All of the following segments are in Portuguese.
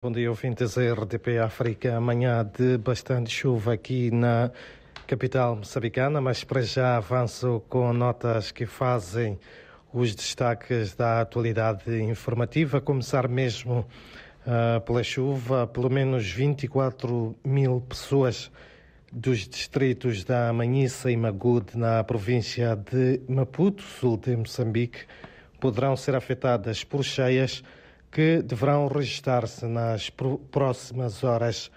Bom dia, ouvintes da RDP África. Amanhã de bastante chuva aqui na capital moçambicana, mas para já avanço com notas que fazem os destaques da atualidade informativa. Começar mesmo uh, pela chuva, pelo menos 24 mil pessoas dos distritos da Manhissa e Magude, na província de Maputo, sul de Moçambique, poderão ser afetadas por cheias que deverão registrar-se nas próximas horas.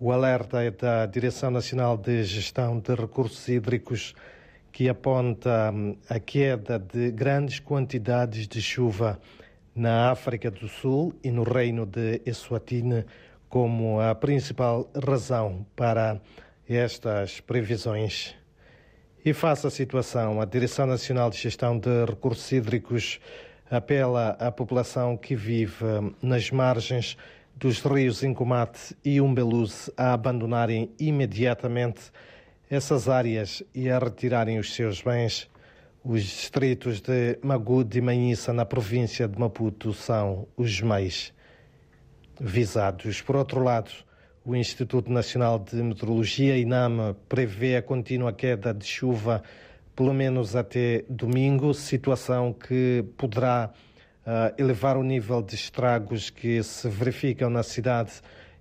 O alerta é da Direção Nacional de Gestão de Recursos Hídricos, que aponta hum, a queda de grandes quantidades de chuva na África do Sul e no Reino de Eswatini como a principal razão para estas previsões. E face à situação, a Direção Nacional de Gestão de Recursos Hídricos apela à população que vive nas margens dos rios Incomate e Umbeluze a abandonarem imediatamente essas áreas e a retirarem os seus bens. Os distritos de Magude e Manhissa, na província de Maputo, são os mais visados. Por outro lado, o Instituto Nacional de Meteorologia, INAM, prevê a contínua queda de chuva pelo menos até domingo, situação que poderá uh, elevar o nível de estragos que se verificam na cidade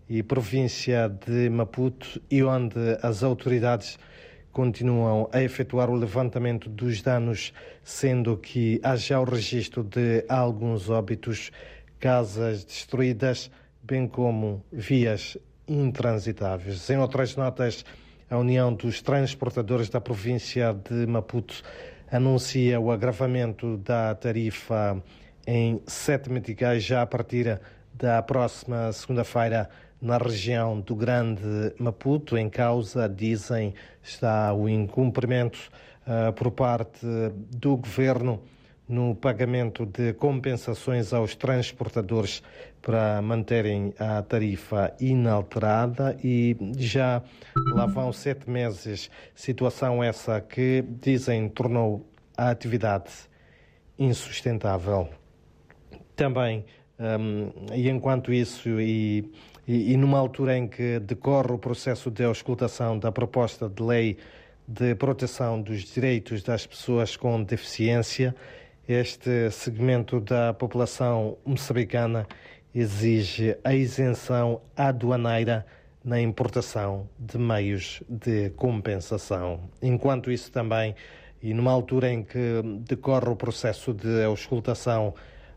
e província de Maputo e onde as autoridades continuam a efetuar o levantamento dos danos, sendo que há já o registro de alguns óbitos, casas destruídas, bem como vias intransitáveis. Em outras notas, a União dos Transportadores da província de Maputo anuncia o agravamento da tarifa em sete meticais já a partir da próxima segunda-feira na região do Grande Maputo. Em causa, dizem, está o incumprimento uh, por parte do governo no pagamento de compensações aos transportadores para manterem a tarifa inalterada e já lá vão sete meses, situação essa que, dizem, tornou a atividade insustentável. Também, um, e enquanto isso, e, e, e numa altura em que decorre o processo de auscultação da proposta de lei de proteção dos direitos das pessoas com deficiência, este segmento da população moçambicana exige a isenção aduaneira na importação de meios de compensação. Enquanto isso também, e numa altura em que decorre o processo de auscultação,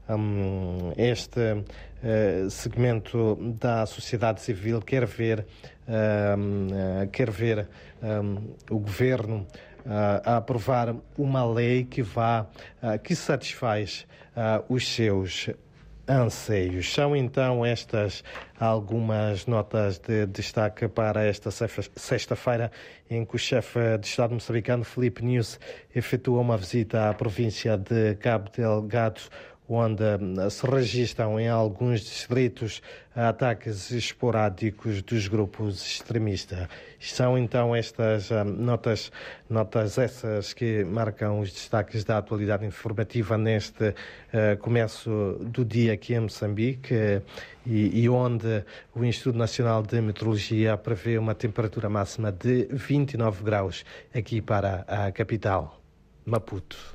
um, este uh, segmento da sociedade civil quer ver, uh, quer ver um, o governo a aprovar uma lei que vá, que satisfaz os seus anseios. São então estas algumas notas de destaque para esta sexta-feira, em que o chefe de Estado moçambicano, Felipe News, efetua uma visita à província de Cabo Delgado, onde hum, se registram em alguns distritos ataques esporádicos dos grupos extremistas. São então estas hum, notas, notas essas que marcam os destaques da atualidade informativa neste uh, começo do dia aqui em Moçambique e, e onde o Instituto Nacional de Meteorologia prevê uma temperatura máxima de 29 graus aqui para a capital, Maputo.